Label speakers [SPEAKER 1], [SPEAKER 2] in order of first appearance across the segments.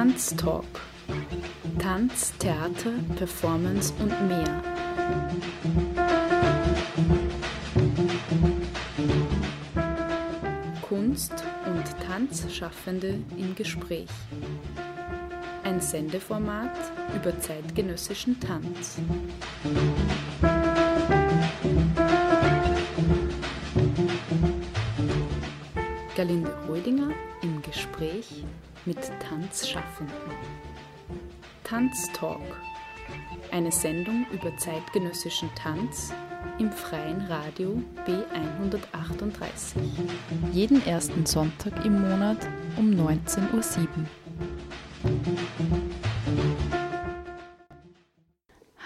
[SPEAKER 1] Tanztalk. Tanz, Theater, Performance und mehr. Kunst und Tanzschaffende im Gespräch. Ein Sendeformat über zeitgenössischen Tanz. Mit Tanzschaffenden. Tanztalk. Eine Sendung über zeitgenössischen Tanz im freien Radio B138. Jeden ersten Sonntag im Monat um 19.07 Uhr.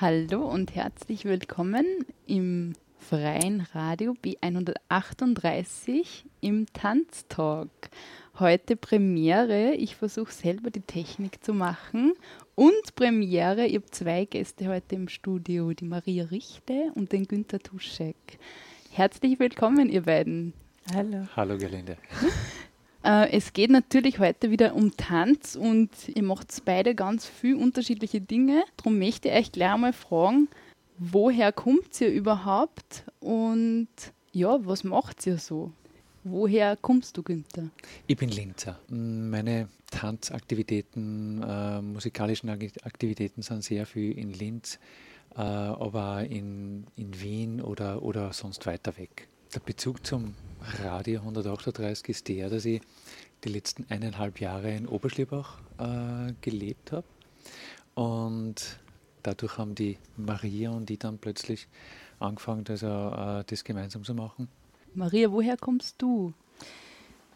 [SPEAKER 1] Hallo und herzlich willkommen im freien Radio B138 im Tanztalk. Heute Premiere. Ich versuche selber die Technik zu machen. Und Premiere, ich habe zwei Gäste heute im Studio, die Maria Richte und den Günther Tuschek. Herzlich willkommen, ihr beiden.
[SPEAKER 2] Hallo.
[SPEAKER 3] Hallo, Gelinde.
[SPEAKER 1] Äh, es geht natürlich heute wieder um Tanz und ihr macht beide ganz viel unterschiedliche Dinge. Darum möchte ich euch gleich mal fragen, woher kommt ihr überhaupt und ja, was macht ihr so? Woher kommst du, Günther?
[SPEAKER 3] Ich bin Linzer. Meine Tanzaktivitäten, äh, musikalischen Aktivitäten sind sehr viel in Linz, äh, aber in, in Wien oder, oder sonst weiter weg. Der Bezug zum Radio 138 ist der, dass ich die letzten eineinhalb Jahre in Oberschlierbach äh, gelebt habe. Und dadurch haben die Maria und ich dann plötzlich angefangen, also, das gemeinsam zu machen.
[SPEAKER 1] Maria, woher kommst du?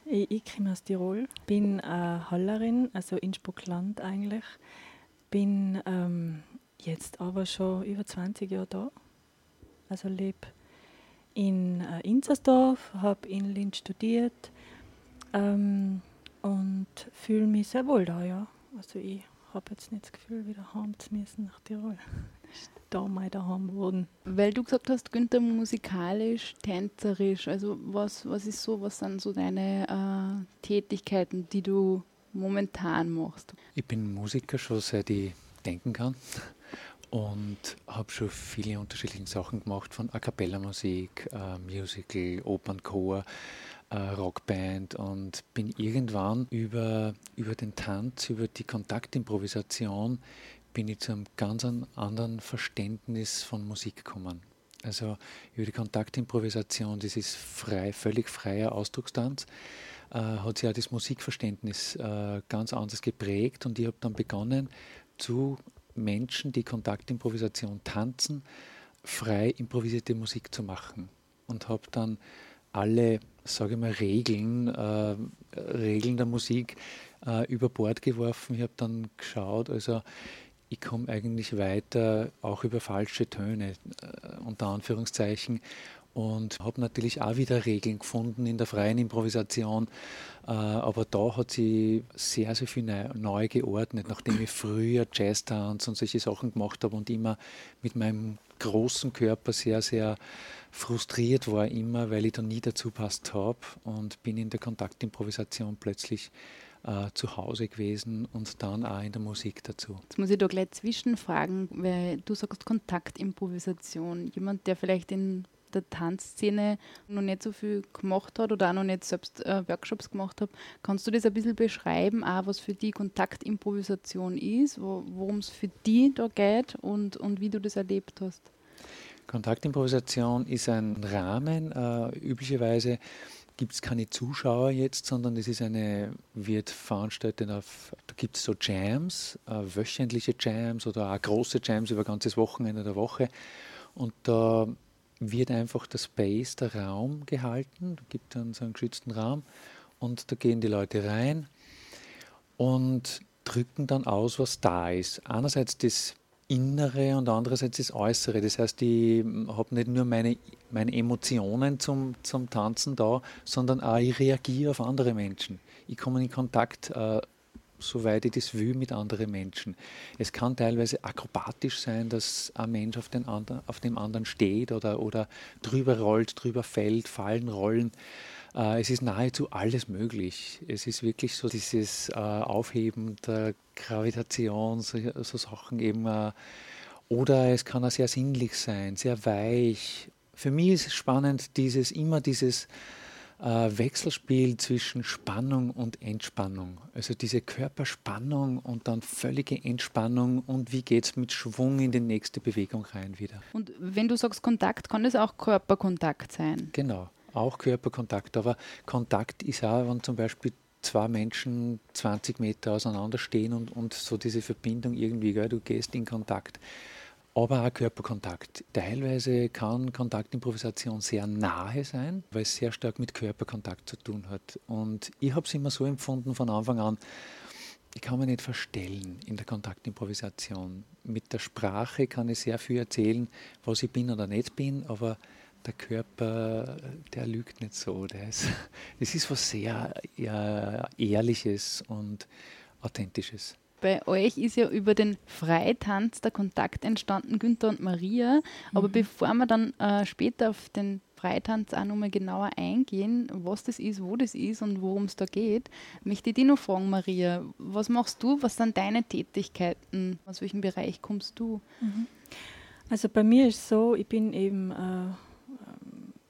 [SPEAKER 2] Ich, ich komme aus Tirol, bin äh, Hallerin, also Innsbruck-Land eigentlich. Bin ähm, jetzt aber schon über 20 Jahre da. Also lebe in äh, Inzersdorf, habe in Linz studiert ähm, und fühle mich sehr wohl da, ja. Also ich habe jetzt nicht das Gefühl, wieder heim zu müssen nach Tirol da mal daheim wurden.
[SPEAKER 1] Weil du gesagt hast, Günther, musikalisch, tänzerisch, also was, was ist so, was sind so deine äh, Tätigkeiten, die du momentan machst?
[SPEAKER 3] Ich bin Musiker schon seit ich denken kann und habe schon viele unterschiedliche Sachen gemacht, von A Cappella Musik, äh, Musical, Opernchor, äh, Rockband und bin irgendwann über, über den Tanz, über die Kontaktimprovisation bin ich zu einem ganz anderen Verständnis von Musik gekommen. Also über die Kontaktimprovisation, das ist frei, völlig freier Ausdruckstanz, äh, hat sich auch das Musikverständnis äh, ganz anders geprägt und ich habe dann begonnen, zu Menschen, die Kontaktimprovisation tanzen, frei improvisierte Musik zu machen und habe dann alle, sage ich mal, Regeln, äh, Regeln der Musik äh, über Bord geworfen. Ich habe dann geschaut, also ich komme eigentlich weiter, auch über falsche Töne, äh, unter Anführungszeichen. Und habe natürlich auch wieder Regeln gefunden in der freien Improvisation. Äh, aber da hat sie sehr, sehr viel neu, geordnet, nachdem ich früher Jazz-Tanz und solche Sachen gemacht habe und immer mit meinem großen Körper sehr, sehr frustriert war, immer, weil ich da nie dazu passt habe und bin in der Kontaktimprovisation plötzlich äh, zu Hause gewesen und dann auch in der Musik dazu.
[SPEAKER 1] Jetzt muss ich da gleich zwischenfragen, weil du sagst Kontaktimprovisation. Jemand, der vielleicht in der Tanzszene noch nicht so viel gemacht hat oder auch noch nicht selbst äh, Workshops gemacht hat, kannst du das ein bisschen beschreiben, auch was für die Kontaktimprovisation ist, wo, worum es für die da geht und, und wie du das erlebt hast?
[SPEAKER 3] Kontaktimprovisation ist ein Rahmen, äh, üblicherweise gibt es keine Zuschauer jetzt, sondern es ist eine, wird veranstaltet auf, da gibt es so Jams, äh, wöchentliche Jams oder auch große Jams über ganzes Wochenende der Woche. Und da wird einfach der Space, der Raum gehalten, da gibt dann so einen geschützten Raum und da gehen die Leute rein und drücken dann aus, was da ist. Einerseits das Innere und andererseits das Äußere. Das heißt, ich habe nicht nur meine, meine Emotionen zum, zum Tanzen da, sondern auch ich reagiere auf andere Menschen. Ich komme in Kontakt, äh, soweit ich das will, mit anderen Menschen. Es kann teilweise akrobatisch sein, dass ein Mensch auf, den anderen, auf dem anderen steht oder, oder drüber rollt, drüber fällt, fallen, rollen. Äh, es ist nahezu alles möglich. Es ist wirklich so dieses äh, Aufheben der Gravitation, so, so Sachen eben. Äh, oder es kann auch sehr sinnlich sein, sehr weich. Für mich ist es spannend, dieses immer dieses Wechselspiel zwischen Spannung und Entspannung. Also diese Körperspannung und dann völlige Entspannung und wie geht es mit Schwung in die nächste Bewegung rein wieder.
[SPEAKER 1] Und wenn du sagst Kontakt, kann das auch Körperkontakt sein?
[SPEAKER 3] Genau, auch Körperkontakt. Aber Kontakt ist auch, wenn zum Beispiel zwei Menschen 20 Meter auseinander stehen und, und so diese Verbindung irgendwie, gell, du gehst in Kontakt aber auch Körperkontakt. Teilweise kann Kontaktimprovisation sehr nahe sein, weil es sehr stark mit Körperkontakt zu tun hat. Und ich habe es immer so empfunden von Anfang an, ich kann mich nicht verstellen in der Kontaktimprovisation. Mit der Sprache kann ich sehr viel erzählen, was ich bin oder nicht bin, aber der Körper, der lügt nicht so. Das ist, ist was sehr ja, Ehrliches und Authentisches
[SPEAKER 1] bei euch ist ja über den Freitanz der Kontakt entstanden, Günther und Maria. Aber mhm. bevor wir dann äh, später auf den Freitanz auch nochmal genauer eingehen, was das ist, wo das ist und worum es da geht, möchte ich dich noch fragen, Maria, was machst du, was sind deine Tätigkeiten, aus welchem Bereich kommst du?
[SPEAKER 2] Mhm. Also bei mir ist es so, ich bin eben äh,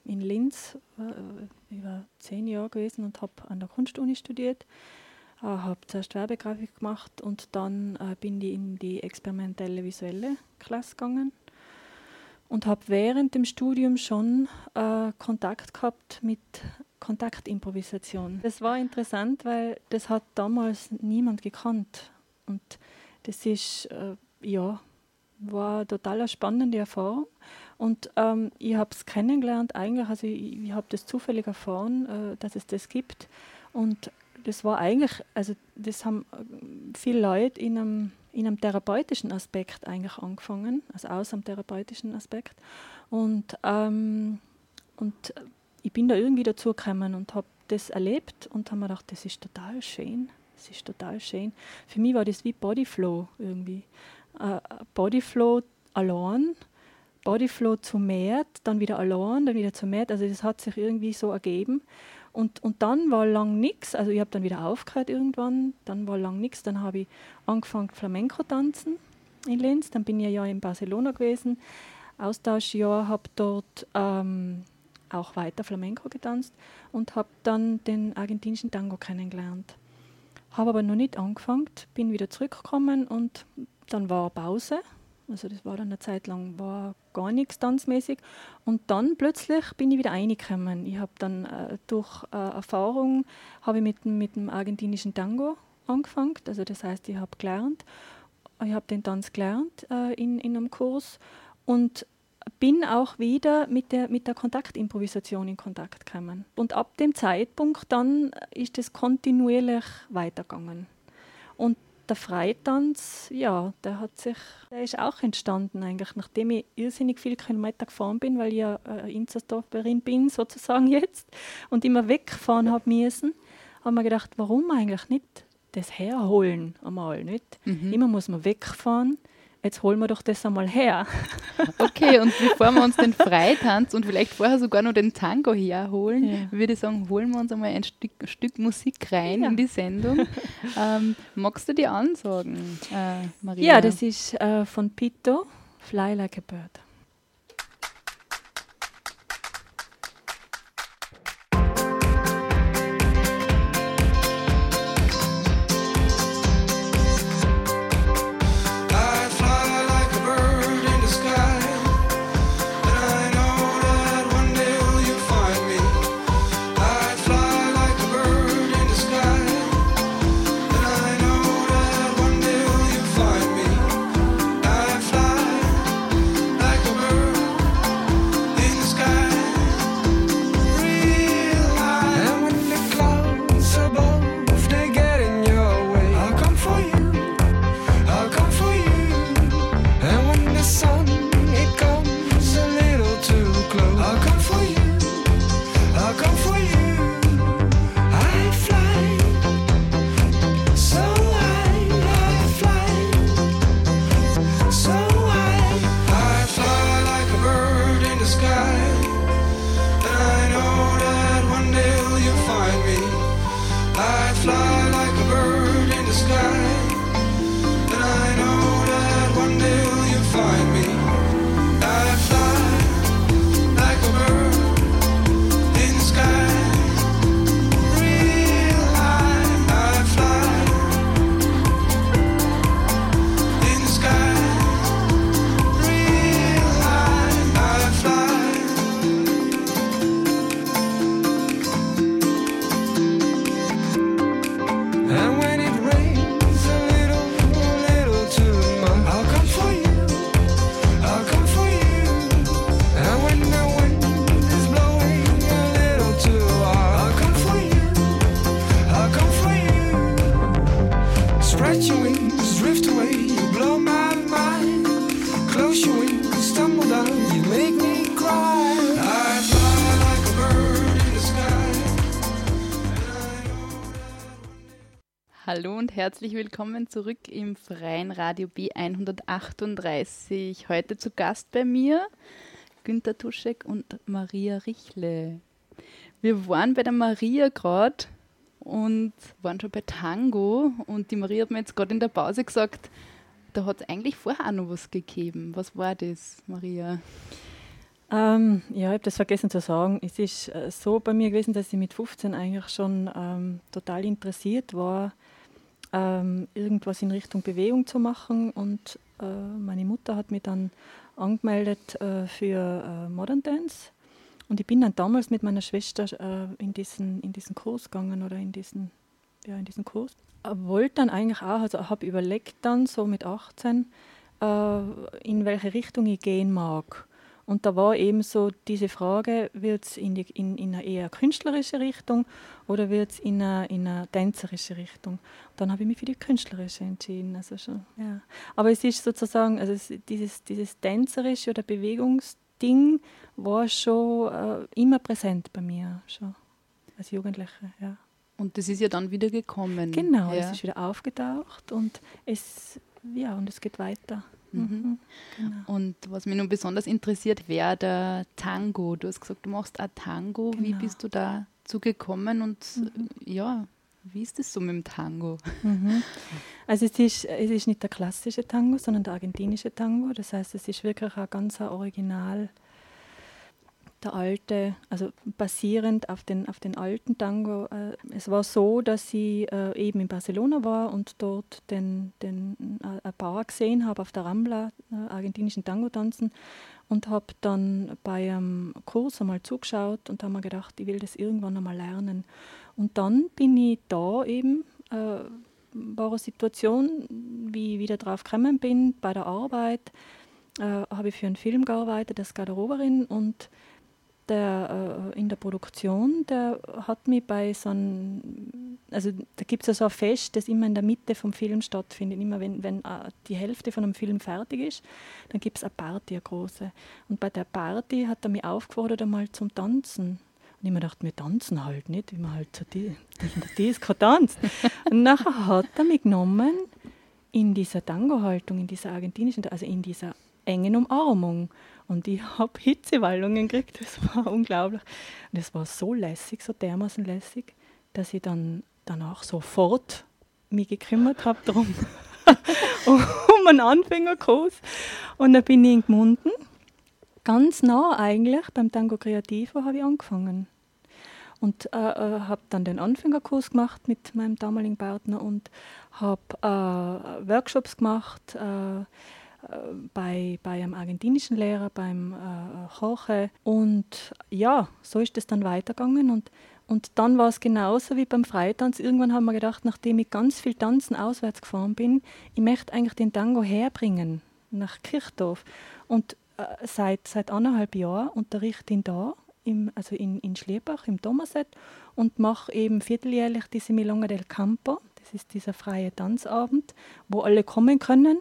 [SPEAKER 2] in Linz äh, über zehn Jahre gewesen und habe an der Kunstuni studiert äh, habe zuerst Werbegrafik gemacht und dann äh, bin ich in die experimentelle visuelle Klasse gegangen und habe während dem Studium schon äh, Kontakt gehabt mit Kontaktimprovisation. Das war interessant, weil das hat damals niemand gekannt und das ist äh, ja war eine total spannende Erfahrung und ähm, ich habe es kennengelernt eigentlich, also ich, ich habe das zufällig erfahren, äh, dass es das gibt und das war eigentlich, also das haben äh, viele Leute in einem, in einem therapeutischen Aspekt eigentlich angefangen, also aus einem therapeutischen Aspekt. Und, ähm, und ich bin da irgendwie dazu gekommen und habe das erlebt und habe mir gedacht, das ist total schön. Das ist total schön. Für mich war das wie Bodyflow irgendwie. Äh, Bodyflow allein, Bodyflow zu mehr, dann wieder allein, dann wieder zu mehr. Also das hat sich irgendwie so ergeben. Und, und dann war lang nichts, also ich habe dann wieder aufgehört irgendwann, dann war lang nichts, dann habe ich angefangen Flamenco tanzen in Linz, dann bin ich ja in Barcelona gewesen, Austauschjahr, habe dort ähm, auch weiter Flamenco getanzt und habe dann den argentinischen Tango kennengelernt. Habe aber noch nicht angefangen, bin wieder zurückgekommen und dann war Pause also das war dann eine Zeit lang war gar nichts tanzmäßig. Und dann plötzlich bin ich wieder reingekommen. Ich habe dann äh, durch äh, Erfahrung ich mit, mit dem argentinischen Tango angefangen. Also das heißt, ich habe gelernt. Ich habe den Tanz gelernt äh, in, in einem Kurs und bin auch wieder mit der, mit der Kontaktimprovisation in Kontakt gekommen. Und ab dem Zeitpunkt dann ist es kontinuierlich weitergegangen. Und der Freitanz, ja, der hat sich, der ist auch entstanden eigentlich, nachdem ich irrsinnig viele Kilometer gefahren bin, weil ich ja äh, Inzersdorferin bin sozusagen jetzt und immer wegfahren habe müssen, habe mir gedacht, warum eigentlich nicht das herholen einmal, nicht? Mhm. Immer muss man wegfahren jetzt holen wir doch das einmal her.
[SPEAKER 1] Okay, und bevor wir uns den Freitanz und vielleicht vorher sogar noch den Tango herholen, ja. würde ich sagen, holen wir uns einmal ein Stück, Stück Musik rein ja. in die Sendung. Ähm, magst du die ansagen, äh, Maria?
[SPEAKER 2] Ja, das ist äh, von Pito, Fly Like a Bird.
[SPEAKER 1] sky. Und herzlich willkommen zurück im freien Radio B138. Heute zu Gast bei mir Günter Tuschek und Maria Richle. Wir waren bei der Maria gerade und waren schon bei Tango und die Maria hat mir jetzt gerade in der Pause gesagt, da hat es eigentlich vorher auch noch was gegeben. Was war das, Maria?
[SPEAKER 2] Ähm, ja, ich habe das vergessen zu sagen. Es ist äh, so bei mir gewesen, dass ich mit 15 eigentlich schon ähm, total interessiert war, ähm, irgendwas in Richtung Bewegung zu machen. Und äh, meine Mutter hat mich dann angemeldet äh, für äh, Modern Dance. Und ich bin dann damals mit meiner Schwester äh, in, diesen, in diesen Kurs gegangen oder in diesen, ja, in diesen Kurs. Ich wollte dann eigentlich auch, also habe überlegt dann so mit 18, äh, in welche Richtung ich gehen mag. Und da war eben so diese Frage, wird es in, in, in eine eher künstlerische Richtung oder wird es in eine, in eine tänzerische Richtung? Und dann habe ich mich für die künstlerische entschieden. Also schon, ja. Aber es ist sozusagen, also es, dieses, dieses tänzerische oder Bewegungsding war schon äh, immer präsent bei mir, schon als Jugendliche. Ja.
[SPEAKER 1] Und das ist ja dann wieder gekommen.
[SPEAKER 2] Genau,
[SPEAKER 1] ja.
[SPEAKER 2] es ist wieder aufgetaucht und es, ja, und es geht weiter.
[SPEAKER 1] Mhm. mhm. Genau. Und was mich nun besonders interessiert, wäre der Tango. Du hast gesagt, du machst auch Tango. Genau. Wie bist du dazu gekommen und mhm. ja, wie ist das so mit dem Tango?
[SPEAKER 2] Mhm. Also es ist, es ist nicht der klassische Tango, sondern der argentinische Tango. Das heißt, es ist wirklich ein ganz original der alte, also basierend auf den, auf den alten Tango. Äh, es war so, dass ich äh, eben in Barcelona war und dort den, den äh, Paar gesehen habe auf der Rambla, äh, argentinischen Tango tanzen und habe dann bei einem Kurs einmal zugeschaut und habe mir gedacht, ich will das irgendwann einmal lernen. Und dann bin ich da eben, äh, war eine Situation, wie ich wieder drauf gekommen bin, bei der Arbeit, äh, habe ich für einen Film gearbeitet, als Garderoberin und der äh, in der Produktion, der hat mich bei so einem, also da gibt es ja so ein Fest, das immer in der Mitte vom Film stattfindet. Immer wenn, wenn äh, die Hälfte von einem Film fertig ist, dann gibt es eine Party, eine große. Und bei der Party hat er mich aufgefordert einmal zum Tanzen. Und ich mir dachte, wir tanzen halt nicht, wie man halt so die, in der Disco tanzt. Und nachher hat er mich genommen in dieser Tango-Haltung, in dieser argentinischen, also in dieser engen Umarmung. Und ich habe Hitzewallungen gekriegt, das war unglaublich. Und es war so lässig, so dermaßen lässig, dass ich dann danach sofort mich gekümmert habe darum, um einen Anfängerkurs. Und dann bin ich in Gmunden, ganz nah eigentlich, beim Tango Creativo habe ich angefangen. Und äh, äh, habe dann den Anfängerkurs gemacht mit meinem damaligen Partner und habe äh, Workshops gemacht, äh, bei, bei einem argentinischen Lehrer, beim äh, Jorge. Und ja, so ist es dann weitergegangen. Und, und dann war es genauso wie beim Freitanz. Irgendwann haben wir gedacht, nachdem ich ganz viel tanzen auswärts gefahren bin, ich möchte eigentlich den Tango herbringen nach Kirchdorf. Und äh, seit, seit anderthalb Jahren unterrichte ihn da, im, also in, in Schlierbach, im Thomaset, und mache eben vierteljährlich diese Milonga del Campo. Das ist dieser freie Tanzabend, wo alle kommen können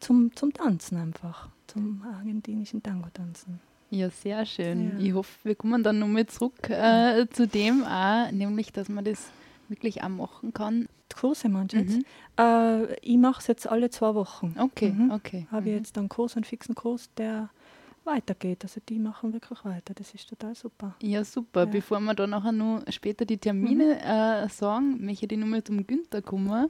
[SPEAKER 2] zum, zum Tanzen einfach, zum argentinischen Tango-Tanzen.
[SPEAKER 1] Ja, sehr schön. Ja. Ich hoffe, wir kommen dann nochmal zurück äh, zu dem auch, nämlich, dass man das wirklich auch machen kann.
[SPEAKER 2] Die Kurse meinst? Mhm. Äh, ich mache es jetzt alle zwei Wochen.
[SPEAKER 1] Okay, mhm. okay.
[SPEAKER 2] Habe mhm. jetzt einen Kurs, einen fixen Kurs, der weitergeht. Also die machen wirklich weiter. Das ist total super.
[SPEAKER 1] Ja, super. Ja. Bevor wir da nachher noch später die Termine mhm. äh, sagen, möchte ich nochmal zum Günther kommen.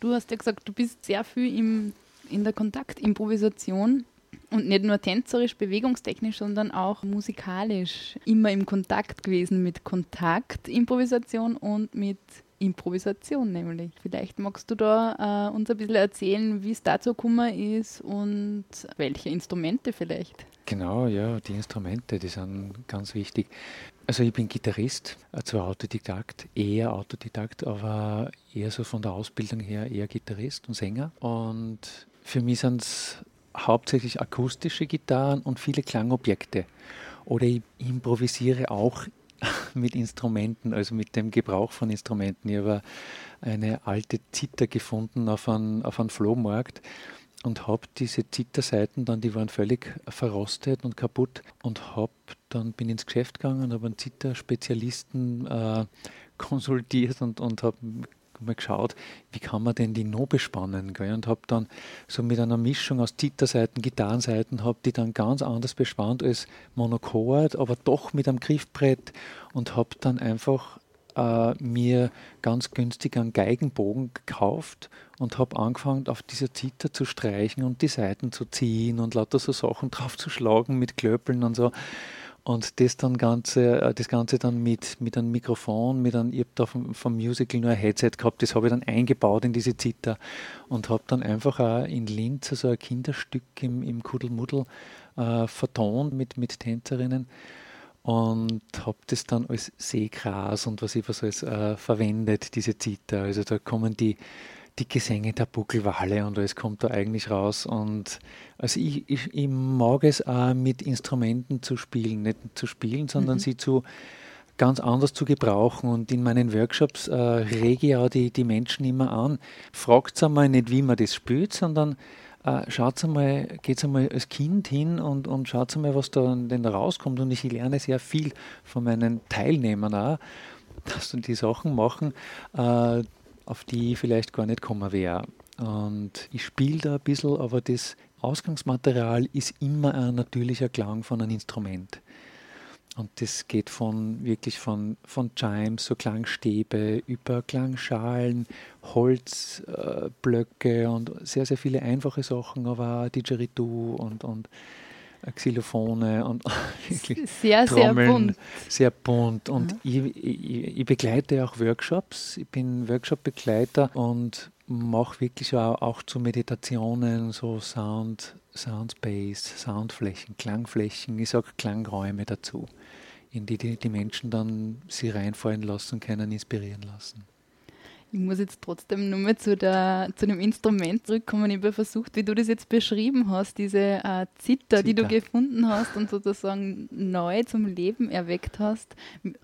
[SPEAKER 1] Du hast ja gesagt, du bist sehr viel im in der Kontaktimprovisation und nicht nur tänzerisch, bewegungstechnisch, sondern auch musikalisch immer im Kontakt gewesen mit Kontaktimprovisation und mit Improvisation nämlich. Vielleicht magst du da äh, uns ein bisschen erzählen, wie es dazu gekommen ist und welche Instrumente vielleicht.
[SPEAKER 3] Genau, ja, die Instrumente, die sind ganz wichtig. Also ich bin Gitarrist, äh, zwar Autodidakt, eher Autodidakt, aber eher so von der Ausbildung her eher Gitarrist und Sänger. Und für mich sind es hauptsächlich akustische Gitarren und viele Klangobjekte. Oder ich improvisiere auch mit Instrumenten, also mit dem Gebrauch von Instrumenten. Ich habe eine alte Zither gefunden auf einem, auf einem Flohmarkt und habe diese Zitterseiten dann, die waren völlig verrostet und kaputt und habe dann bin ins Geschäft gegangen und habe einen Zitterspezialisten äh, konsultiert und, und habe mal geschaut, wie kann man denn die noch bespannen. Gell? Und habe dann so mit einer Mischung aus Zitterseiten, Gitarrenseiten, habe die dann ganz anders bespannt als Monochord, aber doch mit einem Griffbrett und habe dann einfach äh, mir ganz günstig einen Geigenbogen gekauft und habe angefangen, auf dieser Zither zu streichen und die Seiten zu ziehen und lauter so Sachen drauf zu schlagen mit Klöppeln und so. Und das dann Ganze, äh, das Ganze dann mit, mit einem Mikrofon, mit einem, ich habe da vom, vom, Musical nur ein Headset gehabt, das habe ich dann eingebaut in diese Zither und habe dann einfach auch in Linz so ein Kinderstück im, im Kuddelmuddel äh, vertont mit, mit Tänzerinnen und habe das dann als Seegras und was ich was alles äh, verwendet, diese Zither. Also da kommen die, die Gesänge der Buckelwale und alles kommt da eigentlich raus. Und also ich, ich, ich mag es auch mit Instrumenten zu spielen, nicht zu spielen, sondern mhm. sie zu ganz anders zu gebrauchen. Und in meinen Workshops äh, rege ich auch die, die Menschen immer an. Fragt einmal nicht, wie man das spielt, sondern äh, schaut einmal, geht einmal als Kind hin und, und schaut einmal, was da denn rauskommt. Und ich lerne sehr viel von meinen Teilnehmern auch, dass sie die Sachen machen, äh, auf die ich vielleicht gar nicht kommen wäre. Und ich spiele da ein bisschen, aber das Ausgangsmaterial ist immer ein natürlicher Klang von einem Instrument. Und das geht von wirklich von, von Chimes, so Klangstäbe, über Klangschalen, Holzblöcke äh, und sehr, sehr viele einfache Sachen, aber auch Didgeridoo und, und Xylophone und
[SPEAKER 1] wirklich sehr, Trommeln, sehr bunt.
[SPEAKER 3] Sehr bunt. Und ja. ich, ich, ich, begleite auch Workshops. Ich bin Workshop-Begleiter und mache wirklich auch, auch zu Meditationen so Sound, Soundspace, Soundflächen, Klangflächen. Ich sage Klangräume dazu in die, die die Menschen dann sie reinfallen lassen können, inspirieren lassen.
[SPEAKER 1] Ich muss jetzt trotzdem nur mal zu, der, zu dem Instrument zurückkommen. Ich habe versucht, wie du das jetzt beschrieben hast, diese äh, Zither, Zither, die du gefunden hast und sozusagen neu zum Leben erweckt hast,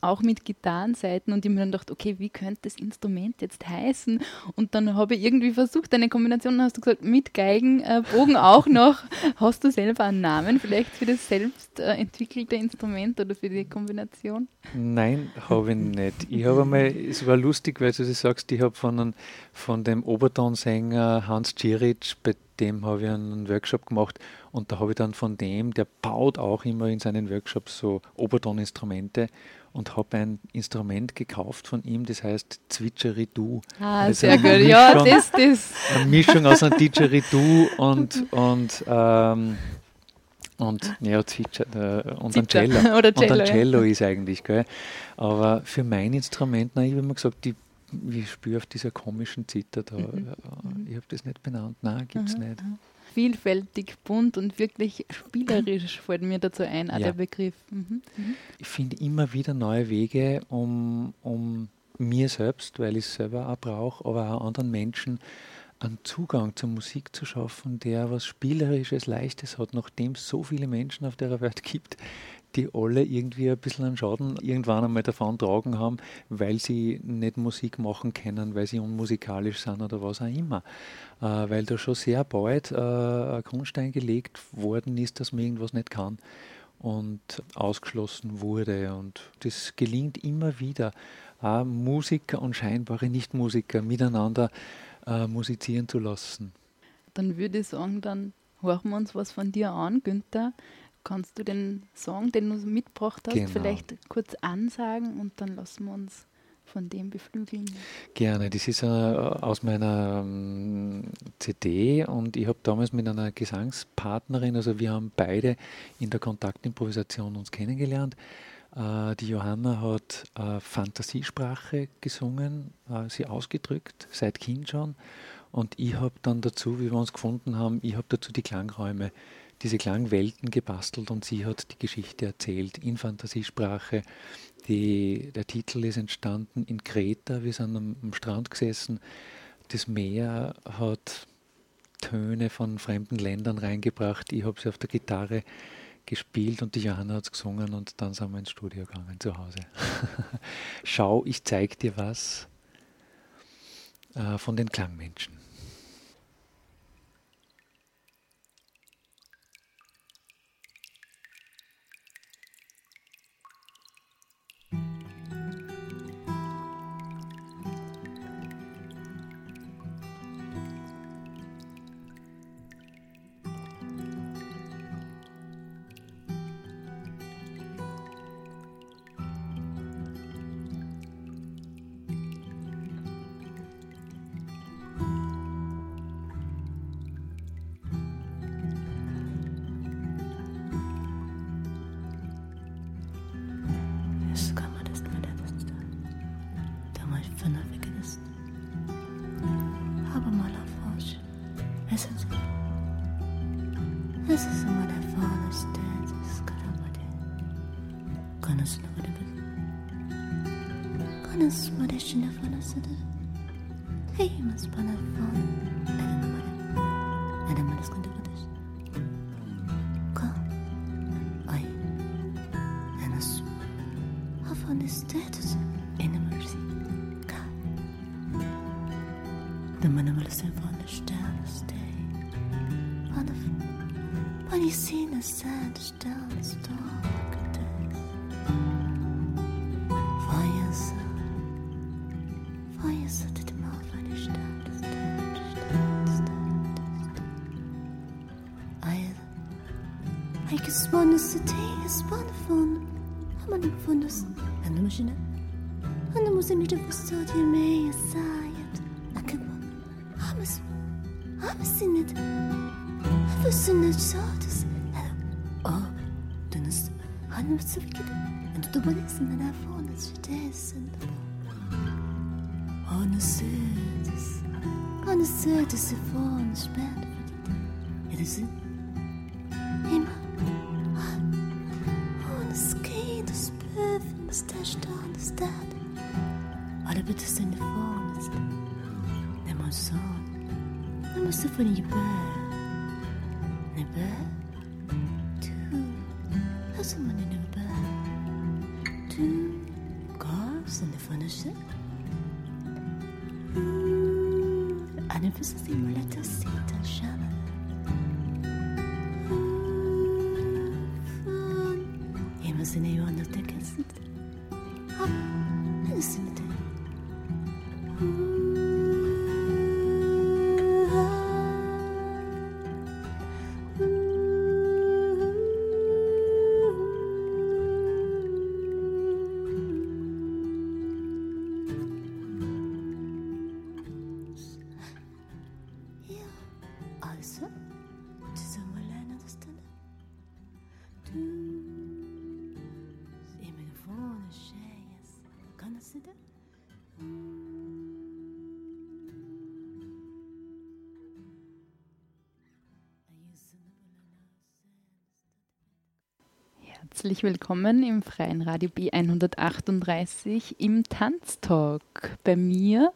[SPEAKER 1] auch mit Gitarrenseiten. Und ich mir dann gedacht, okay, wie könnte das Instrument jetzt heißen? Und dann habe ich irgendwie versucht, eine Kombination, hast du gesagt, mit Geigenbogen äh, auch noch. Hast du selber einen Namen vielleicht für das selbst äh, entwickelte Instrument oder für die Kombination?
[SPEAKER 3] Nein, habe ich nicht. Ich habe einmal, es war lustig, weil du das sagst, die ich habe von, von dem Obertonsänger Hans Ciric, bei dem habe ich einen Workshop gemacht und da habe ich dann von dem, der baut auch immer in seinen Workshops so Obertoninstrumente und habe ein Instrument gekauft von ihm, das heißt Zwitscheridoo.
[SPEAKER 1] Ah, sehr gut. Ja, das, das.
[SPEAKER 3] Eine Mischung aus einem Didgeridoo und, und ähm, und ja, Zwitscher, äh, und ein Cello. Oder Cello, und ein Cello ja. ist eigentlich, gell. Aber für mein Instrument, na, ich habe immer gesagt, die ich spüre auf dieser komischen Zither da. Mhm. Ich habe das nicht benannt. Nein, gibt es nicht.
[SPEAKER 1] Vielfältig, bunt und wirklich spielerisch fällt mir dazu ein, auch ja. der Begriff. Mhm.
[SPEAKER 3] Mhm. Ich finde immer wieder neue Wege, um, um mir selbst, weil ich es selber auch brauche, aber auch anderen Menschen einen Zugang zur Musik zu schaffen, der was Spielerisches, Leichtes hat, nachdem es so viele Menschen auf der Welt gibt, die alle irgendwie ein bisschen einen Schaden irgendwann einmal davon tragen haben, weil sie nicht Musik machen können, weil sie unmusikalisch sind oder was auch immer. Äh, weil da schon sehr bald äh, ein Grundstein gelegt worden ist, dass man irgendwas nicht kann und ausgeschlossen wurde. Und das gelingt immer wieder, auch Musiker und scheinbare Nichtmusiker miteinander äh, musizieren zu lassen.
[SPEAKER 1] Dann würde ich sagen, dann hören wir uns was von dir an, Günther. Kannst du den Song, den du mitgebracht hast, genau. vielleicht kurz ansagen und dann lassen wir uns von dem beflügeln?
[SPEAKER 3] Gerne. Das ist äh, aus meiner ähm, CD und ich habe damals mit einer Gesangspartnerin, also wir haben beide in der Kontaktimprovisation uns kennengelernt. Äh, die Johanna hat äh, Fantasiesprache gesungen, äh, sie ausgedrückt, seit Kind schon. Und ich habe dann dazu, wie wir uns gefunden haben, ich habe dazu die Klangräume diese Klangwelten gebastelt und sie hat die Geschichte erzählt in Fantasiesprache. Die, der Titel ist entstanden in Kreta, wir sind am, am Strand gesessen. Das Meer hat Töne von fremden Ländern reingebracht. Ich habe sie auf der Gitarre gespielt und die Johanna hat es gesungen und dann sind wir ins Studio gegangen zu Hause. Schau, ich zeig dir was äh, von den Klangmenschen.
[SPEAKER 4] vernünftig ist. Aber mal erforscht, es ist es ist immer der Fall, ist der ist gerade kann es hey, man spannt von Adam Adam Adam Adam Adam be seen the sad dance dark day. Feuerse, Feuerse tritt immer auf eine Stadt, Stadt, Stadt, Stadt, Stadt. I, I guess one is the tea is one fun. How many fun is? And the machine? And the machine need to be studied, may I say it? I can't, I'm a, I'm a sinner. I've seen it so notificated and to the bodies and then I found she danced and on the surface on the surface of on the it is it. Him on the skin the spur mustache down the stad on the bit in the phone then my son then my son you bear never too has someone in Fashion, cars, and the furniture. And if it's the same, let us see it and shall. Immersion, you are not against.
[SPEAKER 1] Herzlich willkommen im Freien Radio B138 im Tanztalk. Bei mir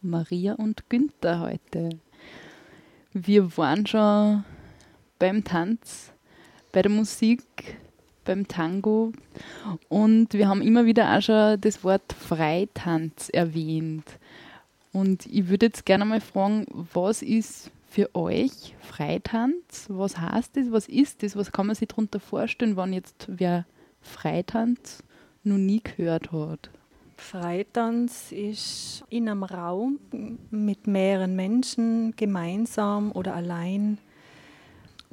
[SPEAKER 1] Maria und Günther heute. Wir waren schon beim Tanz, bei der Musik, beim Tango und wir haben immer wieder auch schon das Wort Freitanz erwähnt. Und ich würde jetzt gerne mal fragen, was ist für euch Freitanz? Was heißt das? Was ist das? Was kann man sich darunter vorstellen, wenn jetzt wer Freitanz noch nie gehört hat?
[SPEAKER 2] Freitanz ist in einem Raum mit mehreren Menschen gemeinsam oder allein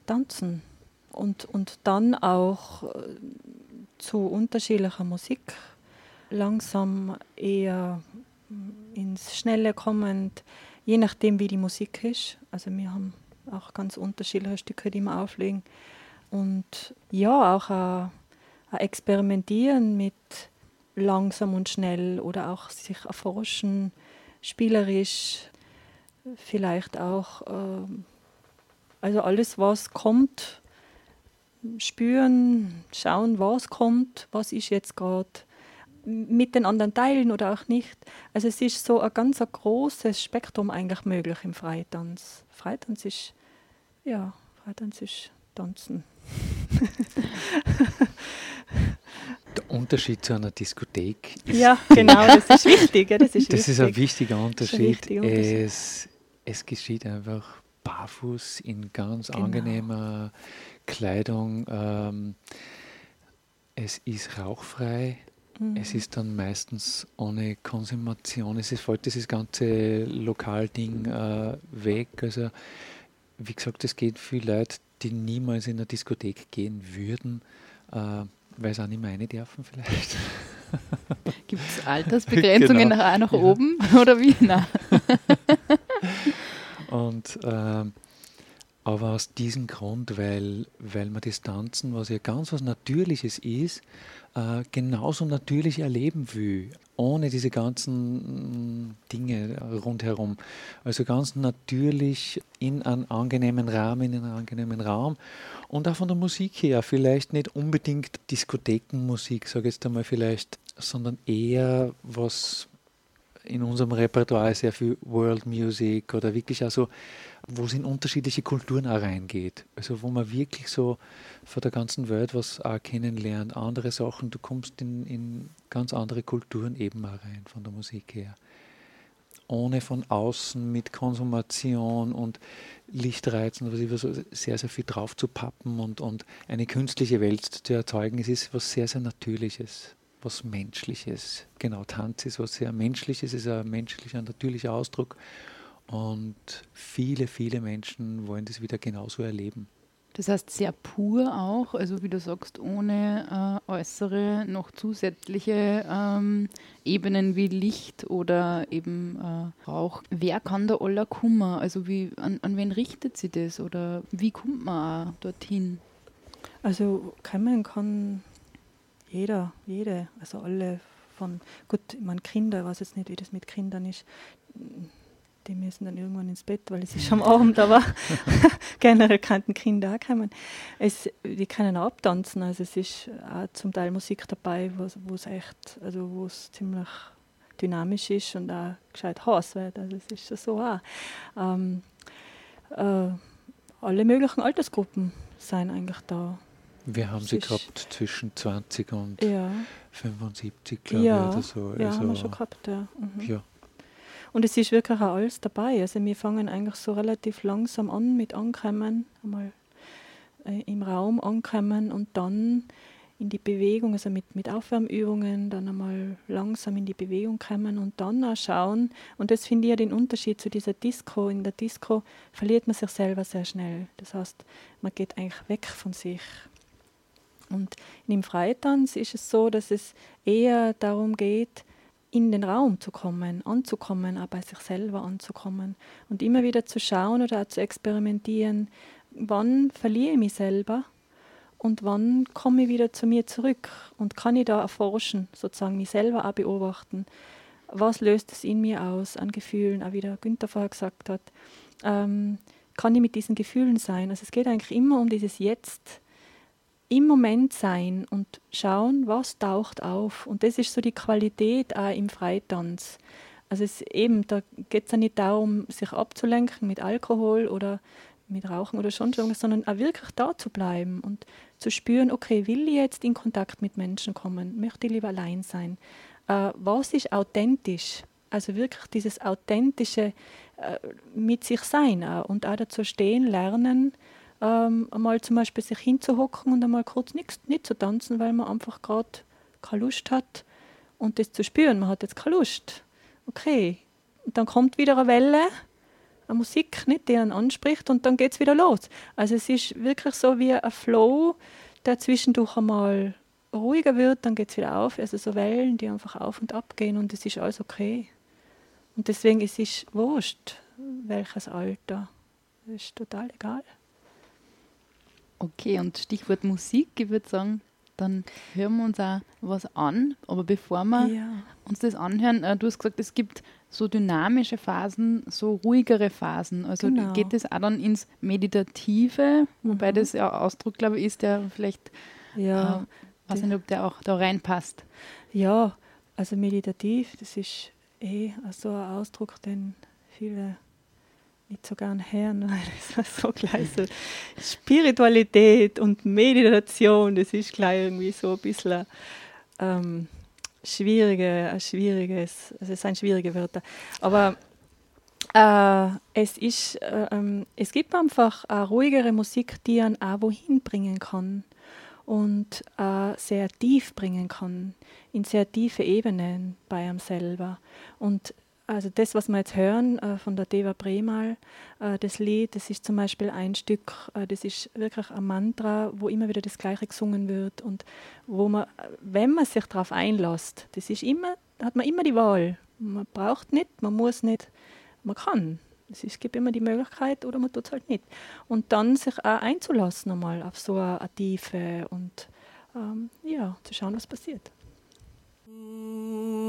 [SPEAKER 2] tanzen und, und dann auch äh, zu unterschiedlicher Musik langsam eher ins Schnelle kommend, je nachdem wie die Musik ist. Also wir haben auch ganz unterschiedliche Stücke, die wir auflegen. Und ja, auch ein, ein Experimentieren mit langsam und schnell oder auch sich erforschen, spielerisch, vielleicht auch, äh, also alles, was kommt, spüren, schauen, was kommt, was ist jetzt gerade mit den anderen teilen oder auch nicht. Also es ist so ein ganz ein großes Spektrum eigentlich möglich im Freitanz. Freitanz ist, ja, Freitanz ist Tanzen.
[SPEAKER 3] Der Unterschied zu einer Diskothek
[SPEAKER 2] ist. Ja, genau, das ist wichtig. Ja,
[SPEAKER 3] das ist, das wichtig. ist ein wichtiger Unterschied. Ein wichtiger Unterschied. Es, es geschieht einfach barfuß in ganz genau. angenehmer Kleidung. Ähm, es ist rauchfrei. Mhm. Es ist dann meistens ohne Konsumation. Es fällt dieses ganze Lokalding äh, weg. Also, wie gesagt, es geht für Leute, die niemals in eine Diskothek gehen würden, äh, weil sie auch nicht meine dürfen, vielleicht.
[SPEAKER 1] Gibt es Altersbegrenzungen genau. nach, nach ja. oben oder wie? Nein.
[SPEAKER 3] Und äh, aber aus diesem Grund, weil, weil man das Tanzen, was ja ganz was Natürliches ist, äh, genauso natürlich erleben will. ohne diese ganzen mm, Dinge rundherum. Also ganz natürlich in einem angenehmen Rahmen, in einem angenehmen Raum. Und auch von der Musik her, vielleicht nicht unbedingt Diskothekenmusik, sage ich jetzt einmal vielleicht, sondern eher was in unserem Repertoire sehr viel World Music oder wirklich also, wo es in unterschiedliche Kulturen auch reingeht. Also wo man wirklich so von der ganzen Welt was auch kennenlernt, andere Sachen, du kommst in, in ganz andere Kulturen eben auch rein von der Musik her. Ohne von außen mit Konsumation und Lichtreizen, was ich so sehr, sehr viel drauf zu pappen und, und eine künstliche Welt zu erzeugen. Es ist was sehr, sehr Natürliches was Menschliches. Genau, Tanz ist was sehr Menschliches, ist ein menschlicher, natürlicher Ausdruck. Und viele, viele Menschen wollen das wieder genauso erleben.
[SPEAKER 1] Das heißt sehr pur auch, also wie du sagst, ohne äh, äußere noch zusätzliche ähm, Ebenen wie Licht oder eben äh, Rauch. Wer kann da aller Kummer? Also wie, an, an wen richtet sich das oder wie kommt man auch dorthin?
[SPEAKER 2] Also Kommen kann jeder, jede, also alle von, gut, ich meine Kinder, ich weiß jetzt nicht, wie das mit Kindern ist, die müssen dann irgendwann ins Bett, weil es ist am Abend, aber generell könnten Kinder auch kommen. Es, die können auch abtanzen, also es ist auch zum Teil Musik dabei, wo es echt, also wo es ziemlich dynamisch ist und auch gescheit heiß wird, also es ist so auch. Ähm, äh, alle möglichen Altersgruppen sind eigentlich da.
[SPEAKER 3] Wir haben sie gehabt zwischen 20 und
[SPEAKER 2] ja.
[SPEAKER 3] 75, glaube
[SPEAKER 2] ja.
[SPEAKER 3] ich, oder so.
[SPEAKER 2] Ja,
[SPEAKER 3] also,
[SPEAKER 2] haben wir schon gehabt, ja. Mhm.
[SPEAKER 3] ja.
[SPEAKER 2] Und es ist wirklich auch alles dabei. Also wir fangen eigentlich so relativ langsam an mit Ankommen, einmal äh, im Raum ankommen und dann in die Bewegung, also mit, mit Aufwärmübungen, dann einmal langsam in die Bewegung kommen und dann auch schauen. Und das finde ich ja den Unterschied zu dieser Disco. In der Disco verliert man sich selber sehr schnell. Das heißt, man geht eigentlich weg von sich. Und im Freitanz ist es so, dass es eher darum geht, in den Raum zu kommen, anzukommen, auch bei sich selber anzukommen und immer wieder zu schauen oder auch zu experimentieren, wann verliere ich mich selber und wann komme ich wieder zu mir zurück und kann ich da erforschen, sozusagen mich selber auch beobachten. Was löst es in mir aus an Gefühlen, auch wie der Günther vorher gesagt hat. Ähm, kann ich mit diesen Gefühlen sein? Also es geht eigentlich immer um dieses Jetzt im Moment sein und schauen, was taucht auf. Und das ist so die Qualität auch im Freitanz. Also es eben, da geht es ja nicht darum, sich abzulenken mit Alkohol oder mit Rauchen oder schon irgendwas, sondern auch wirklich da zu bleiben und zu spüren, okay, will ich jetzt in Kontakt mit Menschen kommen? Möchte ich lieber allein sein? Äh, was ist authentisch? Also wirklich dieses authentische äh, mit sich sein auch und auch dazu stehen, lernen, ähm, einmal zum Beispiel sich hinzuhocken und einmal kurz nicht, nicht zu tanzen, weil man einfach gerade keine Lust hat und das zu spüren, man hat jetzt keine Lust. Okay, und dann kommt wieder eine Welle, eine Musik, nicht, die einen anspricht und dann geht es wieder los. Also es ist wirklich so wie ein Flow, der zwischendurch einmal ruhiger wird, dann geht es wieder auf. Also so Wellen, die einfach auf und ab gehen und es ist alles okay. Und deswegen ist es wurscht, welches Alter. Das ist total egal.
[SPEAKER 1] Okay, und Stichwort Musik, ich würde sagen, dann hören wir uns auch was an. Aber bevor wir ja. uns das anhören, äh, du hast gesagt, es gibt so dynamische Phasen, so ruhigere Phasen. Also genau. geht es auch dann ins Meditative, wobei mhm. das ja Ausdruck, glaube ich, ist, der vielleicht, ja, äh, weiß nicht, ob der auch da reinpasst.
[SPEAKER 2] Ja, also meditativ, das ist eh so ein Ausdruck, den viele nicht so gern hören, weil das so gleich so Spiritualität und Meditation, das ist gleich irgendwie so ein bisschen ähm, schwierige, ein schwieriges, also es sind schwierige Wörter. Aber äh, es ist, äh, ähm, es gibt einfach eine ruhigere Musik, die einen auch wohin bringen kann und äh, sehr tief bringen kann, in sehr tiefe Ebenen bei einem selber. Und also das, was wir jetzt hören äh, von der Deva Bremal, äh, das Lied, das ist zum Beispiel ein Stück, äh, das ist wirklich ein Mantra, wo immer wieder das Gleiche gesungen wird und wo man, wenn man sich darauf einlässt, das ist immer, hat man immer die Wahl. Man braucht nicht, man muss nicht, man kann. Es, ist, gibt immer die Möglichkeit oder man tut es halt nicht. Und dann sich auch einzulassen einmal auf so eine, Tiefe und ähm, ja, zu schauen, was passiert. Um,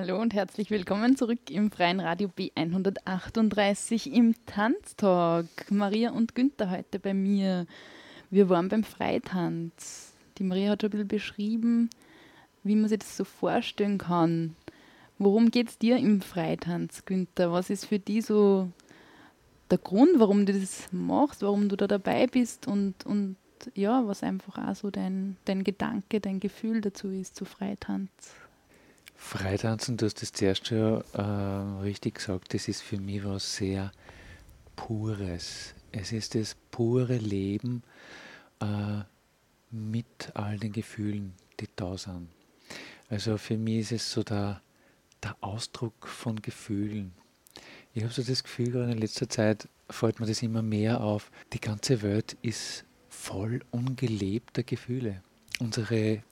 [SPEAKER 1] Hallo und herzlich willkommen zurück im Freien Radio B138 im Tanztalk. Maria und Günther heute bei mir. Wir waren beim Freitanz. Die Maria hat schon ein bisschen beschrieben, wie man sich das so vorstellen kann. Worum geht es dir im Freitanz, Günther? Was ist für dich so der Grund, warum du das machst, warum du da dabei bist und, und ja, was einfach auch so dein, dein Gedanke, dein Gefühl dazu ist zu Freitanz?
[SPEAKER 3] Freitanzen, du hast das zuerst schon äh, richtig gesagt, das ist für mich was sehr Pures. Es ist das pure Leben äh, mit all den Gefühlen, die da sind. Also für mich ist es so der, der Ausdruck von Gefühlen. Ich habe so das Gefühl, gerade in letzter Zeit fällt mir das immer mehr auf. Die ganze Welt ist voll ungelebter Gefühle. Unsere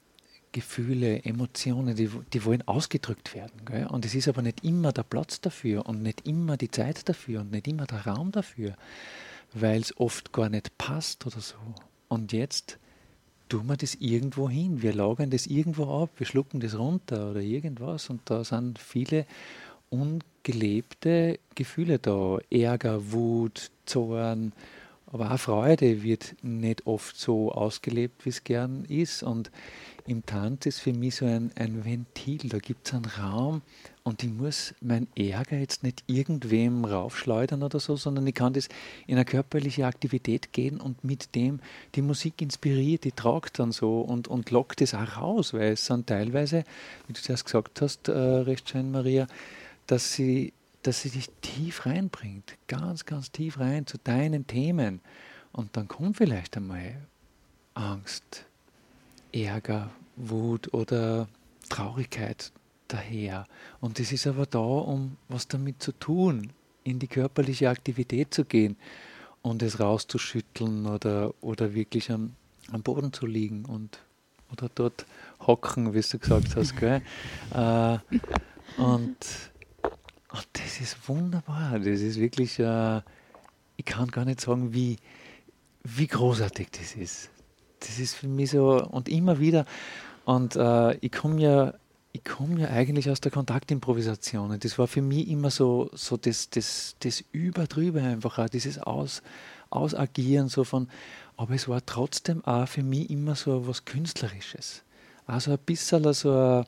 [SPEAKER 3] Gefühle, Emotionen, die, die wollen ausgedrückt werden. Gell? Und es ist aber nicht immer der Platz dafür und nicht immer die Zeit dafür und nicht immer der Raum dafür, weil es oft gar nicht passt oder so. Und jetzt tun wir das irgendwo hin. Wir lagern das irgendwo ab, wir schlucken das runter oder irgendwas. Und da sind viele ungelebte Gefühle da. Ärger, Wut, Zorn, aber auch Freude wird nicht oft so ausgelebt, wie es gern ist. Und im Tanz ist für mich so ein, ein Ventil, da gibt es einen Raum und ich muss mein Ärger jetzt nicht irgendwem raufschleudern oder so, sondern ich kann das in eine körperliche Aktivität gehen und mit dem die Musik inspiriert, die tragt dann so und, und lockt es auch raus, weil es sind teilweise, wie du zuerst gesagt hast, äh, recht schön, Maria, dass sie, dass sie dich tief reinbringt, ganz, ganz tief rein zu deinen Themen. Und dann kommt vielleicht einmal Angst, Ärger, Wut oder Traurigkeit daher. Und es ist aber da, um was damit zu tun, in die körperliche Aktivität zu gehen und es rauszuschütteln oder, oder wirklich am, am Boden zu liegen und oder dort hocken, wie du gesagt hast. Gell? äh, und, und das ist wunderbar. Das ist wirklich, äh, ich kann gar nicht sagen, wie, wie großartig das ist. Das ist für mich so, und immer wieder, und äh, ich komme ja ich komme ja eigentlich aus der Kontaktimprovisation und das war für mich immer so, so das, das, das Überdrüber einfach, auch dieses Aus, Ausagieren so von, aber es war trotzdem auch für mich immer so was Künstlerisches. Also ein bisschen so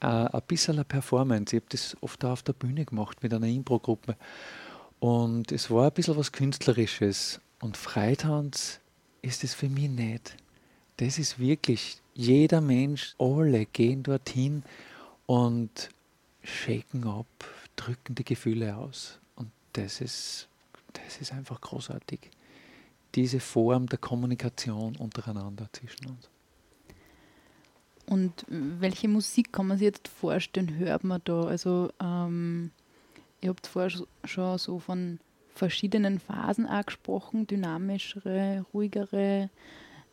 [SPEAKER 3] ein, ein bisschen eine Performance. Ich habe das oft auch auf der Bühne gemacht mit einer Impro-Gruppe. Und es war ein bisschen was Künstlerisches. Und Freitanz ist es für mich nicht. Das ist wirklich jeder Mensch, alle gehen dorthin und shaken ab, drücken die Gefühle aus. Und das ist, das ist einfach großartig. Diese Form der Kommunikation untereinander zwischen uns.
[SPEAKER 1] Und welche Musik kann man sich jetzt vorstellen, hört man da? Also, ähm, ihr habt vorher schon so von verschiedenen Phasen auch gesprochen, dynamischere, ruhigere.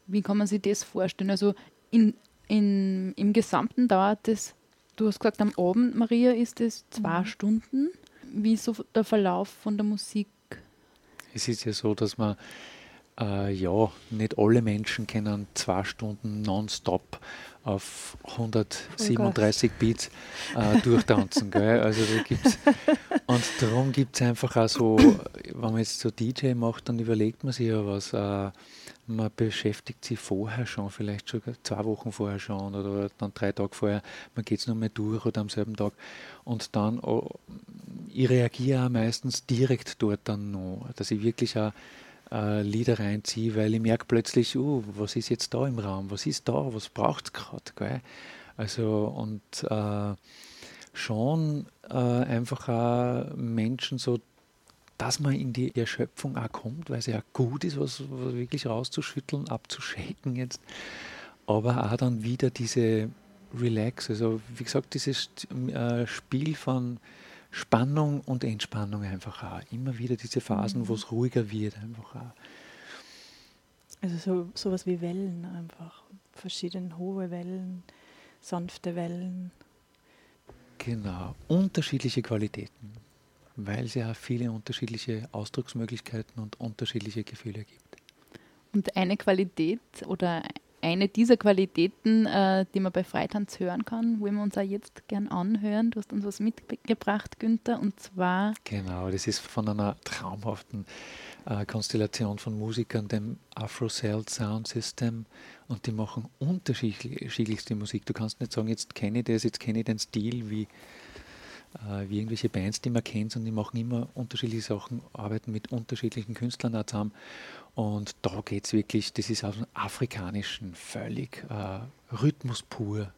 [SPEAKER 1] Wie kann man sich das vorstellen? Also, in, in, im Gesamten dauert es, du hast gesagt, am Abend, Maria, ist es zwei mhm. Stunden. Wie ist so der Verlauf von der Musik?
[SPEAKER 3] Es ist ja so, dass man äh, ja, nicht alle Menschen können zwei Stunden nonstop auf 137 oh Beats äh, durchtanzen. gell? Also da gibt's, und darum gibt es einfach auch so, wenn man jetzt so DJ macht, dann überlegt man sich ja was. Äh, man beschäftigt sich vorher schon, vielleicht schon zwei Wochen vorher schon oder dann drei Tage vorher, man geht es nur mehr durch oder am selben Tag und dann, oh, ich reagiere auch meistens direkt dort dann noch, dass ich wirklich auch äh, Lieder reinziehe, weil ich merke plötzlich, uh, was ist jetzt da im Raum, was ist da, was braucht es gerade. Also und äh, schon äh, einfach auch Menschen so dass man in die Erschöpfung auch kommt, weil es ja gut ist, was, was wirklich rauszuschütteln, abzuschaken jetzt. Aber auch dann wieder diese Relax, also wie gesagt, dieses äh, Spiel von Spannung und Entspannung einfach auch. Immer wieder diese Phasen, mhm. wo es ruhiger wird, einfach auch.
[SPEAKER 2] Also so sowas wie Wellen einfach. Verschiedene hohe Wellen, sanfte Wellen.
[SPEAKER 3] Genau, unterschiedliche Qualitäten weil es ja viele unterschiedliche Ausdrucksmöglichkeiten und unterschiedliche Gefühle gibt.
[SPEAKER 1] Und eine Qualität oder eine dieser Qualitäten, äh, die man bei Freitanz hören kann, wollen wir uns auch jetzt gern anhören. Du hast uns was mitgebracht, Günther, und zwar.
[SPEAKER 3] Genau, das ist von einer traumhaften äh, Konstellation von Musikern, dem Afro-Cell Sound System, und die machen unterschiedlichste Musik. Du kannst nicht sagen, jetzt kenne ich das, jetzt kenne ich den Stil, wie äh, wie irgendwelche Bands, die man kennt und die machen immer unterschiedliche Sachen, arbeiten mit unterschiedlichen Künstlern auch zusammen. Und da geht es wirklich, das ist aus dem Afrikanischen völlig äh, Rhythmus pur.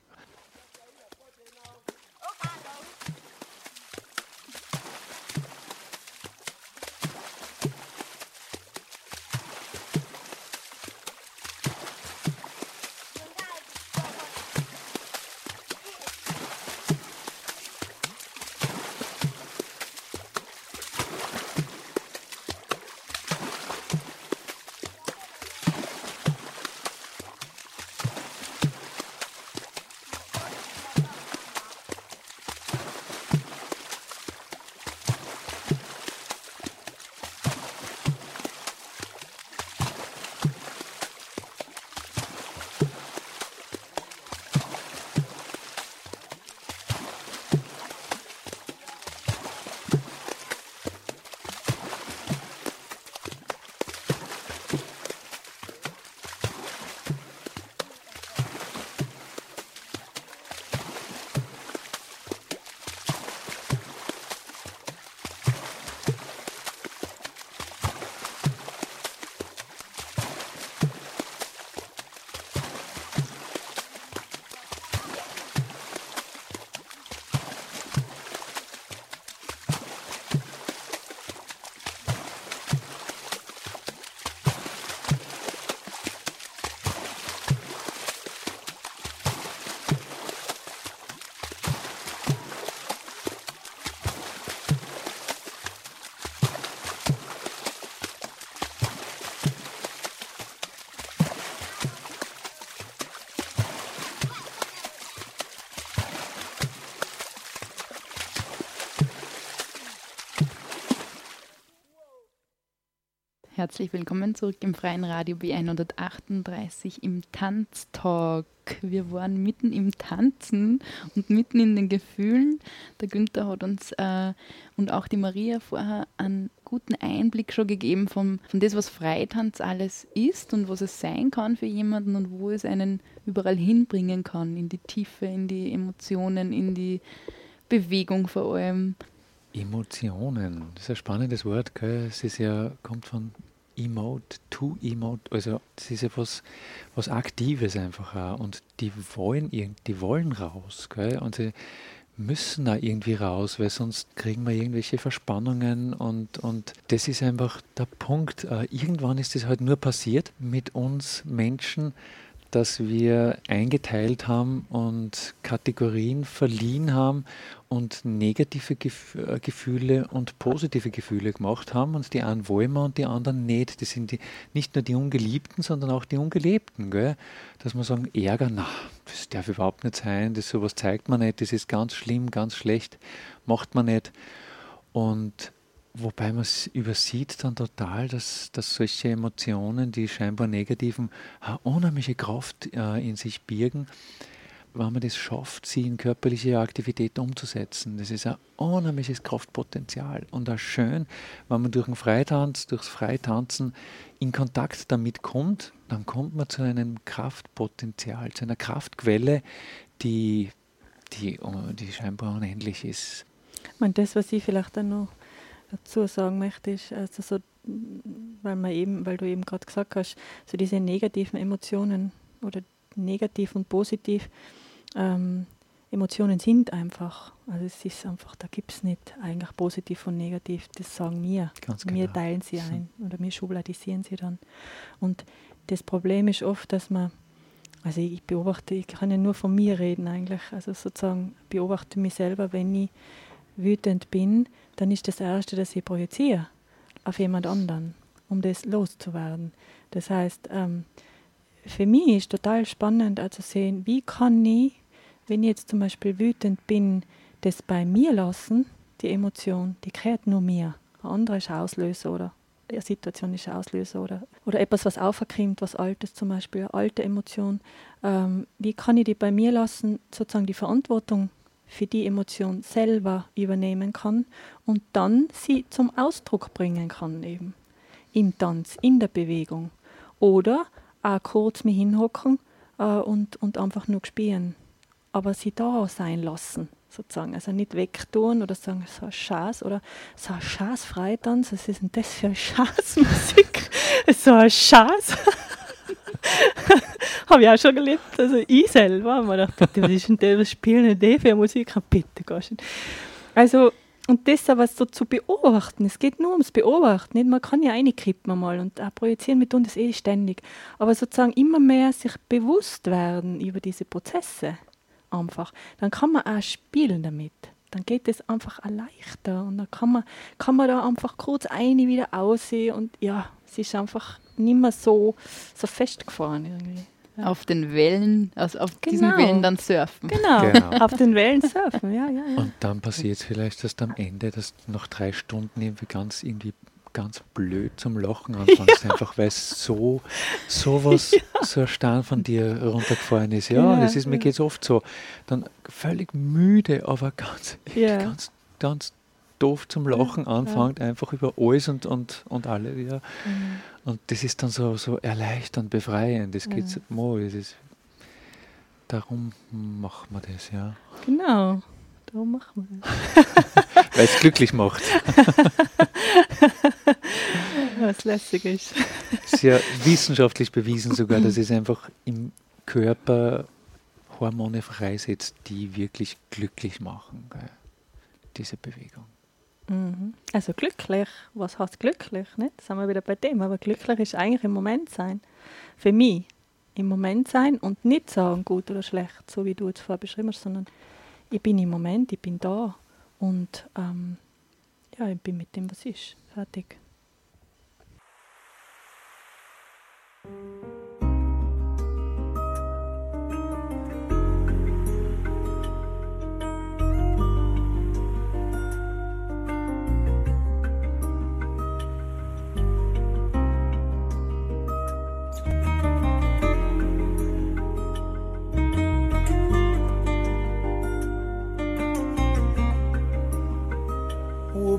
[SPEAKER 1] Herzlich willkommen zurück im freien Radio B138 im Tanztalk. Wir waren mitten im Tanzen und mitten in den Gefühlen. Der Günther hat uns äh, und auch die Maria vorher einen guten Einblick schon gegeben von, von das, was Freitanz alles ist und was es sein kann für jemanden und wo es einen überall hinbringen kann, in die Tiefe, in die Emotionen, in die Bewegung vor allem.
[SPEAKER 3] Emotionen, das ist ein spannendes Wort, gell? Es ist ja, kommt von Emote, to Emote, also das ist ja was, was Aktives einfach auch. Und die wollen, die wollen raus, gell? Und sie müssen da irgendwie raus, weil sonst kriegen wir irgendwelche Verspannungen und, und das ist einfach der Punkt. Äh, irgendwann ist das halt nur passiert mit uns Menschen, dass wir eingeteilt haben und Kategorien verliehen haben und negative äh, Gefühle und positive Gefühle gemacht haben. Und die einen wollen wir und die anderen nicht. Das sind die, nicht nur die Ungeliebten, sondern auch die Ungelebten. Gell? Dass man sagen, Ärger, na, das darf überhaupt nicht sein, das sowas zeigt man nicht, das ist ganz schlimm, ganz schlecht, macht man nicht. Und Wobei man übersieht dann total, dass, dass solche Emotionen, die scheinbar negativen, unheimliche Kraft äh, in sich birgen, wenn man das schafft, sie in körperliche Aktivität umzusetzen. Das ist ein unheimliches Kraftpotenzial und auch schön, wenn man durch den Freitanz, durchs Freitanzen in Kontakt damit kommt, dann kommt man zu einem Kraftpotenzial, zu einer Kraftquelle, die, die, die scheinbar unendlich ist.
[SPEAKER 2] Ich meine, das, was ich vielleicht dann noch dazu sagen möchte, ist, also so, weil, man eben, weil du eben gerade gesagt hast, so diese negativen Emotionen oder negativ und positiv, ähm, Emotionen sind einfach. Also es ist einfach, da gibt es nicht eigentlich positiv und negativ, das sagen wir. Ganz genau. Wir teilen sie ein oder wir schubladisieren sie dann. Und das Problem ist oft, dass man, also ich beobachte, ich kann ja nur von mir reden eigentlich, also sozusagen beobachte mich selber, wenn ich wütend bin, dann ist das Erste, dass ich projiziere auf jemand anderen, um das loszuwerden. Das heißt, ähm, für mich ist total spannend also sehen, wie kann ich, wenn ich jetzt zum Beispiel wütend bin, das bei mir lassen, die Emotion, die gehört nur mir. Ein anderer ist Auslöser oder eine Situation ist Auslöser oder, oder etwas, was auferkrimmt, was Altes zum Beispiel, eine alte Emotion. Ähm, wie kann ich die bei mir lassen, sozusagen die Verantwortung für die Emotion selber übernehmen kann und dann sie zum Ausdruck bringen kann eben im Tanz, in der Bewegung. Oder auch kurz mich hinhocken äh, und, und einfach nur spielen. Aber sie da sein lassen, sozusagen. Also nicht wegtun oder sagen, so ein Schaß oder so ein Schaß Freitanz, was ist denn das für eine Schaßmusik? so ein Schaß. habe ich auch schon gelebt. Also ich selber mir gedacht, was ist denn das, was spielen denn die für Musik? Bitte, gehst Also, und das aber so zu beobachten, es geht nur ums Beobachten, nicht? man kann ja reinkippen mal und auch projizieren, wir tun das eh ständig, aber sozusagen immer mehr sich bewusst werden über diese Prozesse einfach, dann kann man auch spielen damit dann geht es einfach leichter und dann kann man, kann man da einfach kurz eine wieder aussehen und ja, es ist einfach nicht mehr so, so festgefahren irgendwie.
[SPEAKER 1] Auf den Wellen, also auf genau. diesen Wellen dann surfen.
[SPEAKER 2] Genau, genau. auf den Wellen surfen, ja, ja, ja.
[SPEAKER 3] Und dann passiert es vielleicht erst am Ende, dass du nach drei Stunden irgendwie ganz irgendwie ganz blöd zum Lachen anfängst, ja. einfach weil es so sowas, ja. so ein Stern von dir runtergefallen ist. Ja, ja das ist, mir geht es oft so. Dann völlig müde, aber ganz, ganz, ganz doof zum Lachen anfängt, ja. einfach über alles und, und, und alle wieder. Mhm. Und das ist dann so, so erleichternd, befreiend. Das geht mhm. so, das ist, darum machen wir das, ja.
[SPEAKER 2] Genau, darum machen wir
[SPEAKER 3] das. Weil es glücklich macht.
[SPEAKER 2] Was lässig ist.
[SPEAKER 3] Sehr wissenschaftlich bewiesen sogar, dass es einfach im Körper Hormone freisetzt, die wirklich glücklich machen, gell? diese Bewegung.
[SPEAKER 2] Mhm. Also glücklich, was heißt glücklich? Nicht? Das sind wir wieder bei dem. Aber glücklich ist eigentlich im Moment sein. Für mich im Moment sein und nicht sagen, gut oder schlecht, so wie du es vorher beschrieben hast, sondern ich bin im Moment, ich bin da und ähm, ja, ich bin mit dem, was ist. Fertig.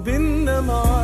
[SPEAKER 1] وبيننا معاد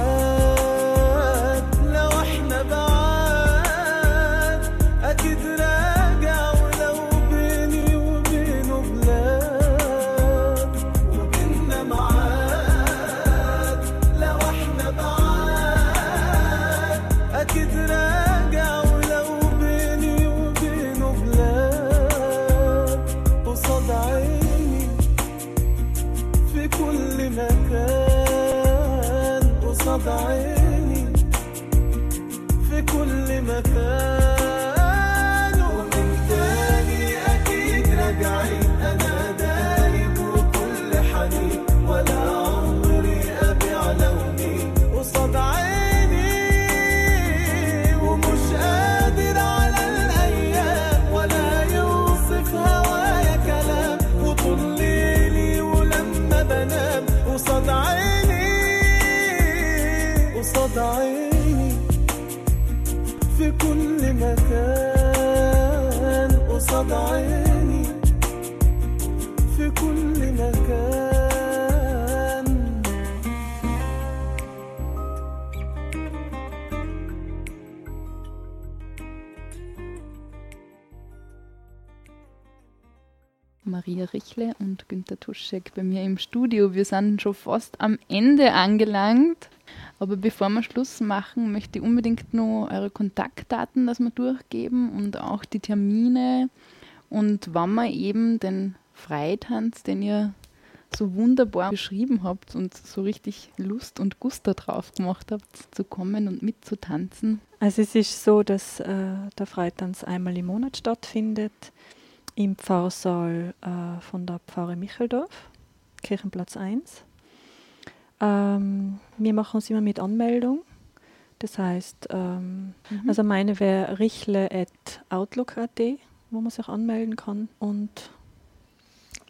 [SPEAKER 1] Tuschek bei mir im Studio. Wir sind schon fast am Ende angelangt. Aber bevor wir Schluss machen, möchte ich unbedingt noch eure Kontaktdaten, dass wir durchgeben und auch die Termine und wann man eben den Freitanz, den ihr so wunderbar beschrieben habt und so richtig Lust und Guster drauf gemacht habt, zu kommen und mitzutanzen.
[SPEAKER 2] Also es ist so, dass äh, der Freitanz einmal im Monat stattfindet im Pfarrsaal äh, von der Pfarre Micheldorf, Kirchenplatz 1. Ähm, wir machen es immer mit Anmeldung. Das heißt, ähm, mhm. also meine wäre richle.outlook.at, wo man sich anmelden kann. Und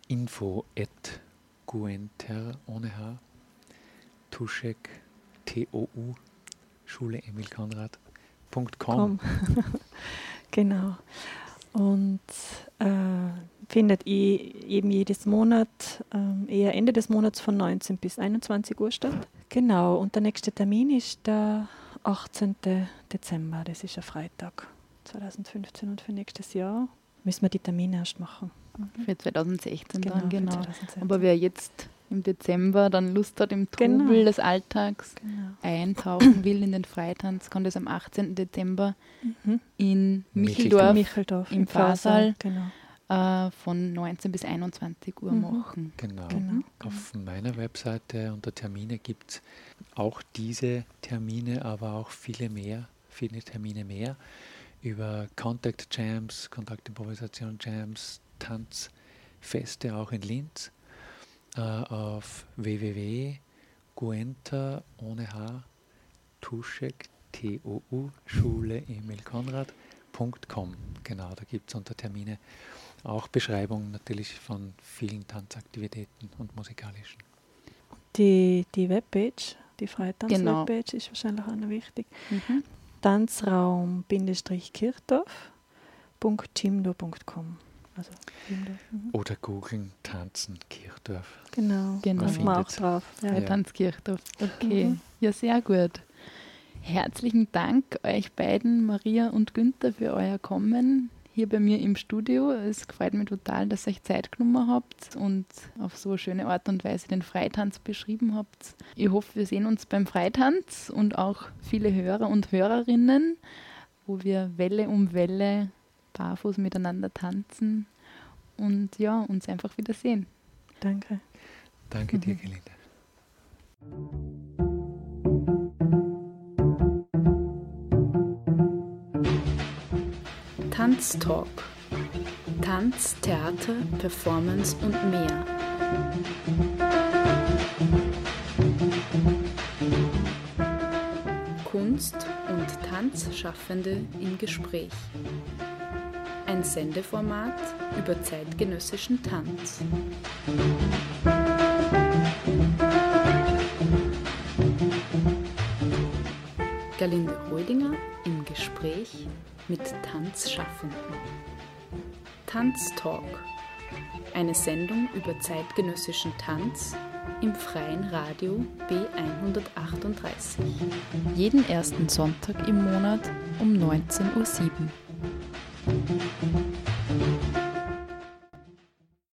[SPEAKER 3] info at guenter ohne H, Tuschek, T-O-U, Schule Emil Konrad.com.
[SPEAKER 2] genau. Und äh, findet eben jedes Monat, äh, eher Ende des Monats von 19 bis 21 Uhr statt. Genau, und der nächste Termin ist der 18. Dezember, das ist ein Freitag 2015 und für nächstes Jahr müssen wir die Termine erst machen.
[SPEAKER 1] Für 2016 genau, dann, genau. 2016. Aber wer jetzt im Dezember dann Lust hat, im Trubel genau. des Alltags genau. eintauchen will in den Freitanz, kann das am 18. Dezember mhm. in Micheldorf, Micheldorf im Fahrsaal genau. äh, von 19 bis 21 Uhr mhm. machen.
[SPEAKER 3] Genau. genau. Auf meiner Webseite unter Termine gibt es auch diese Termine, aber auch viele mehr, viele Termine mehr über Contact Jams, Kontaktimprovisation Jams, Tanzfeste auch in Linz äh, auf www.guenta ohne H Tuschek T-O-U Schule Emil Konrad.com. Genau, da gibt es unter Termine auch Beschreibungen natürlich von vielen Tanzaktivitäten und musikalischen.
[SPEAKER 2] Die, die Webpage, die Freitanz-Webpage genau. ist wahrscheinlich auch noch wichtig. Mhm. Tanzraum-kirchdorf.chimdo.com
[SPEAKER 3] also mhm. Oder googeln Tanzen Kirchdorf.
[SPEAKER 2] Genau, genau.
[SPEAKER 1] Man
[SPEAKER 2] wir auch drauf.
[SPEAKER 1] Ja, ja. Tanz Kirchdorf. Okay, mhm. ja, sehr gut. Herzlichen Dank euch beiden, Maria und Günther, für euer Kommen hier bei mir im Studio. Es freut mich total, dass ihr euch Zeit genommen habt und auf so eine schöne Art und Weise den Freitanz beschrieben habt. Ich hoffe, wir sehen uns beim Freitanz und auch viele Hörer und Hörerinnen, wo wir Welle um Welle barfuß miteinander tanzen und ja, uns einfach wieder sehen.
[SPEAKER 2] Danke.
[SPEAKER 3] Danke mhm. dir, Gelinde.
[SPEAKER 5] Tanztalk. Tanz, Theater, Performance und mehr. Kunst und Tanzschaffende im Gespräch ein Sendeformat über zeitgenössischen Tanz. Galinde Rödinger im Gespräch mit Tanzschaffenden. Tanztalk, eine Sendung über zeitgenössischen Tanz im freien Radio B138. Jeden ersten Sonntag im Monat um 19.07 Uhr.